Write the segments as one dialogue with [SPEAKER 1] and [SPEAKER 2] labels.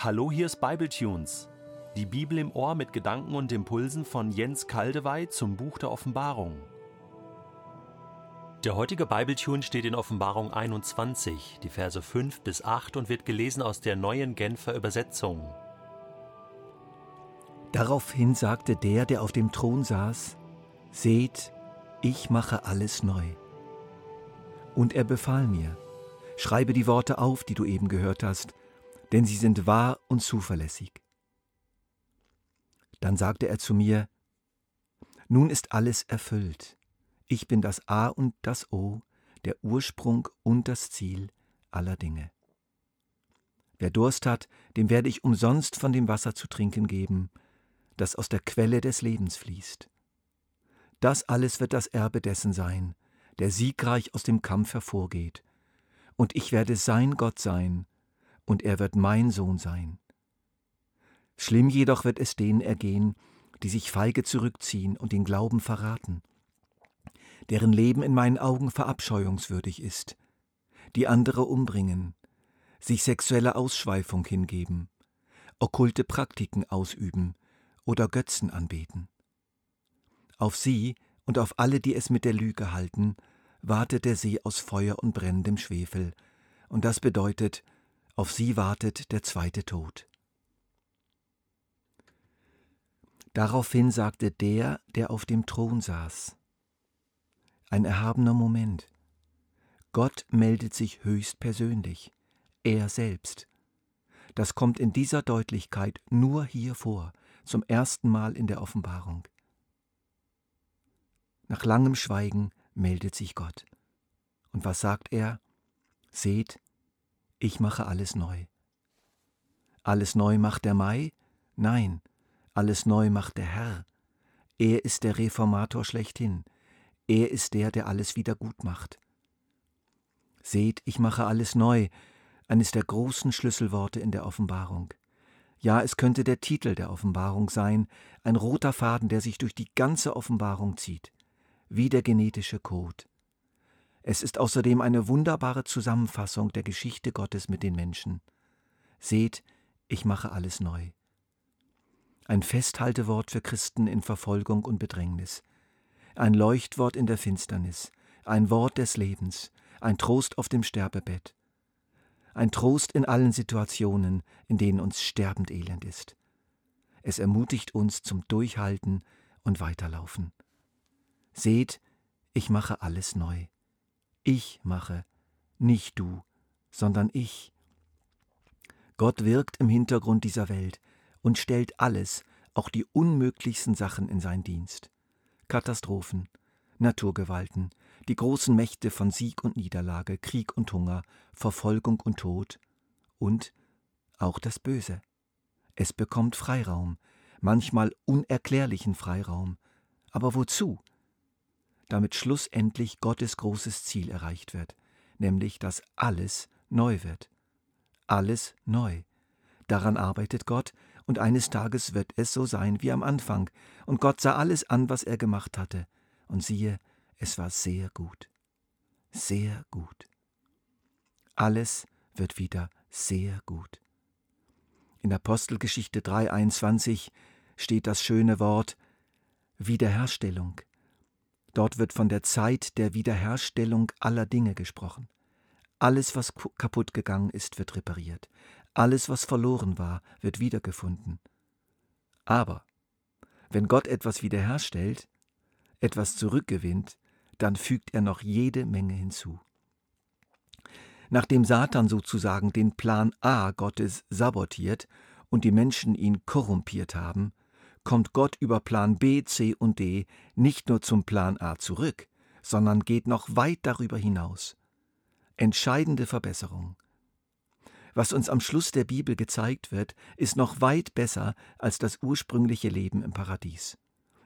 [SPEAKER 1] Hallo, hier ist Bibletunes. Die Bibel im Ohr mit Gedanken und Impulsen von Jens Kaldewey zum Buch der Offenbarung. Der heutige Bibletune steht in Offenbarung 21, die Verse 5 bis 8 und wird gelesen aus der neuen Genfer Übersetzung.
[SPEAKER 2] Daraufhin sagte der, der auf dem Thron saß, Seht, ich mache alles neu. Und er befahl mir, schreibe die Worte auf, die du eben gehört hast, denn sie sind wahr und zuverlässig. Dann sagte er zu mir, Nun ist alles erfüllt. Ich bin das A und das O, der Ursprung und das Ziel aller Dinge. Wer Durst hat, dem werde ich umsonst von dem Wasser zu trinken geben, das aus der Quelle des Lebens fließt. Das alles wird das Erbe dessen sein, der siegreich aus dem Kampf hervorgeht. Und ich werde sein Gott sein, und er wird mein Sohn sein. Schlimm jedoch wird es denen ergehen, die sich feige zurückziehen und den Glauben verraten, deren Leben in meinen Augen verabscheuungswürdig ist, die andere umbringen, sich sexueller Ausschweifung hingeben, okkulte Praktiken ausüben oder Götzen anbeten. Auf sie und auf alle, die es mit der Lüge halten, wartet der See aus Feuer und brennendem Schwefel, und das bedeutet, auf sie wartet der zweite Tod. Daraufhin sagte der, der auf dem Thron saß, ein erhabener Moment. Gott meldet sich höchst persönlich, er selbst. Das kommt in dieser Deutlichkeit nur hier vor, zum ersten Mal in der Offenbarung. Nach langem Schweigen meldet sich Gott. Und was sagt er? Seht, ich mache alles neu. Alles neu macht der Mai? Nein, alles neu macht der Herr. Er ist der Reformator schlechthin. Er ist der, der alles wieder gut macht. Seht, ich mache alles neu, eines der großen Schlüsselworte in der Offenbarung. Ja, es könnte der Titel der Offenbarung sein, ein roter Faden, der sich durch die ganze Offenbarung zieht, wie der genetische Code. Es ist außerdem eine wunderbare Zusammenfassung der Geschichte Gottes mit den Menschen. Seht, ich mache alles neu. Ein Festhaltewort für Christen in Verfolgung und Bedrängnis. Ein Leuchtwort in der Finsternis. Ein Wort des Lebens. Ein Trost auf dem Sterbebett. Ein Trost in allen Situationen, in denen uns sterbend elend ist. Es ermutigt uns zum Durchhalten und Weiterlaufen. Seht, ich mache alles neu. Ich mache, nicht du, sondern ich. Gott wirkt im Hintergrund dieser Welt und stellt alles, auch die unmöglichsten Sachen in seinen Dienst. Katastrophen, Naturgewalten, die großen Mächte von Sieg und Niederlage, Krieg und Hunger, Verfolgung und Tod und auch das Böse. Es bekommt Freiraum, manchmal unerklärlichen Freiraum. Aber wozu? Damit schlussendlich Gottes großes Ziel erreicht wird, nämlich dass alles neu wird. Alles neu. Daran arbeitet Gott, und eines Tages wird es so sein wie am Anfang, und Gott sah alles an, was er gemacht hatte, und siehe, es war sehr gut. Sehr gut. Alles wird wieder sehr gut. In Apostelgeschichte 3.21 steht das schöne Wort Wiederherstellung. Dort wird von der Zeit der Wiederherstellung aller Dinge gesprochen. Alles, was kaputt gegangen ist, wird repariert. Alles, was verloren war, wird wiedergefunden. Aber wenn Gott etwas wiederherstellt, etwas zurückgewinnt, dann fügt er noch jede Menge hinzu. Nachdem Satan sozusagen den Plan A Gottes sabotiert und die Menschen ihn korrumpiert haben, kommt Gott über Plan B, C und D nicht nur zum Plan A zurück, sondern geht noch weit darüber hinaus. Entscheidende Verbesserung. Was uns am Schluss der Bibel gezeigt wird, ist noch weit besser als das ursprüngliche Leben im Paradies.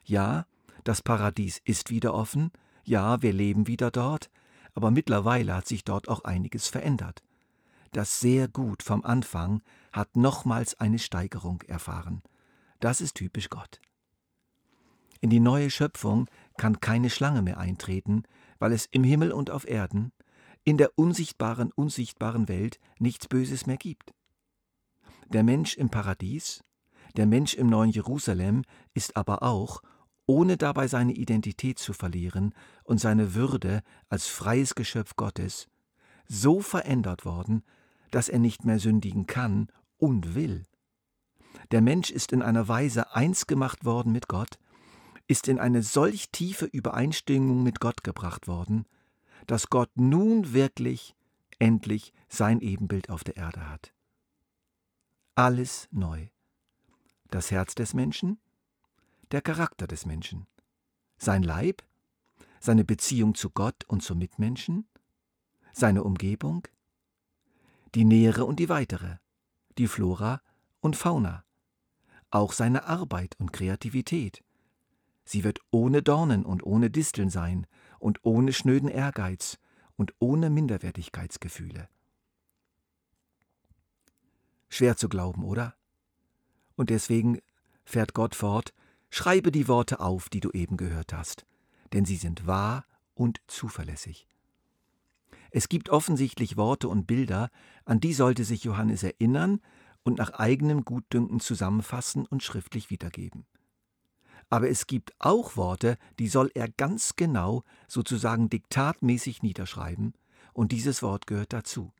[SPEAKER 2] Ja, das Paradies ist wieder offen, ja, wir leben wieder dort, aber mittlerweile hat sich dort auch einiges verändert. Das sehr gut vom Anfang hat nochmals eine Steigerung erfahren. Das ist typisch Gott. In die neue Schöpfung kann keine Schlange mehr eintreten, weil es im Himmel und auf Erden, in der unsichtbaren, unsichtbaren Welt nichts Böses mehr gibt. Der Mensch im Paradies, der Mensch im neuen Jerusalem ist aber auch, ohne dabei seine Identität zu verlieren und seine Würde als freies Geschöpf Gottes, so verändert worden, dass er nicht mehr sündigen kann und will. Der Mensch ist in einer Weise eins gemacht worden mit Gott, ist in eine solch tiefe Übereinstimmung mit Gott gebracht worden, dass Gott nun wirklich endlich sein Ebenbild auf der Erde hat. Alles neu. Das Herz des Menschen, der Charakter des Menschen, sein Leib, seine Beziehung zu Gott und zu Mitmenschen, seine Umgebung, die nähere und die weitere, die Flora und Fauna, auch seine Arbeit und Kreativität. Sie wird ohne Dornen und ohne Disteln sein und ohne schnöden Ehrgeiz und ohne Minderwertigkeitsgefühle. Schwer zu glauben, oder? Und deswegen fährt Gott fort, schreibe die Worte auf, die du eben gehört hast, denn sie sind wahr und zuverlässig. Es gibt offensichtlich Worte und Bilder, an die sollte sich Johannes erinnern und nach eigenem Gutdünken zusammenfassen und schriftlich wiedergeben. Aber es gibt auch Worte, die soll er ganz genau, sozusagen diktatmäßig niederschreiben, und dieses Wort gehört dazu.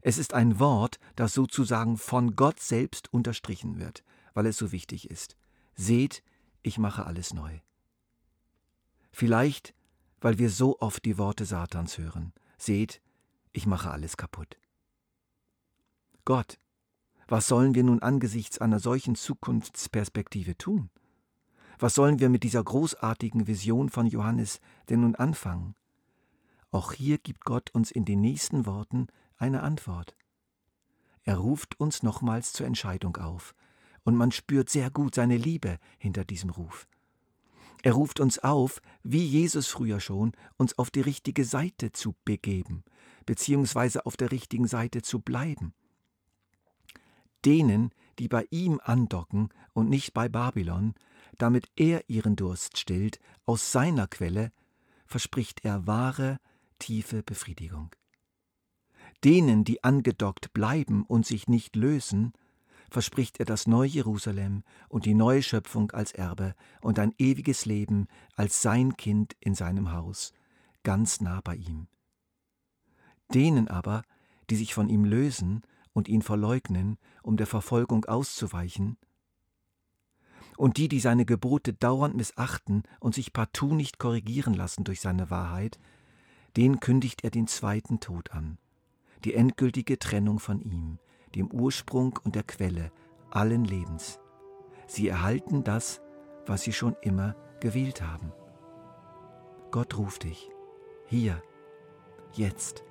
[SPEAKER 2] Es ist ein Wort, das sozusagen von Gott selbst unterstrichen wird, weil es so wichtig ist. Seht, ich mache alles neu. Vielleicht, weil wir so oft die Worte Satans hören. Seht, ich mache alles kaputt. Gott, was sollen wir nun angesichts einer solchen Zukunftsperspektive tun? Was sollen wir mit dieser großartigen Vision von Johannes denn nun anfangen? Auch hier gibt Gott uns in den nächsten Worten eine Antwort. Er ruft uns nochmals zur Entscheidung auf, und man spürt sehr gut seine Liebe hinter diesem Ruf. Er ruft uns auf, wie Jesus früher schon, uns auf die richtige Seite zu begeben, beziehungsweise auf der richtigen Seite zu bleiben. Denen, die bei ihm andocken und nicht bei Babylon, damit er ihren Durst stillt, aus seiner Quelle, verspricht er wahre, tiefe Befriedigung denen, die angedockt bleiben und sich nicht lösen, verspricht er das neue Jerusalem und die neue Schöpfung als Erbe und ein ewiges Leben als sein Kind in seinem Haus, ganz nah bei ihm. Denen aber, die sich von ihm lösen und ihn verleugnen, um der Verfolgung auszuweichen, und die, die seine Gebote dauernd missachten und sich partout nicht korrigieren lassen durch seine Wahrheit, den kündigt er den zweiten Tod an die endgültige Trennung von ihm, dem Ursprung und der Quelle allen Lebens. Sie erhalten das, was sie schon immer gewählt haben. Gott ruft dich, hier, jetzt.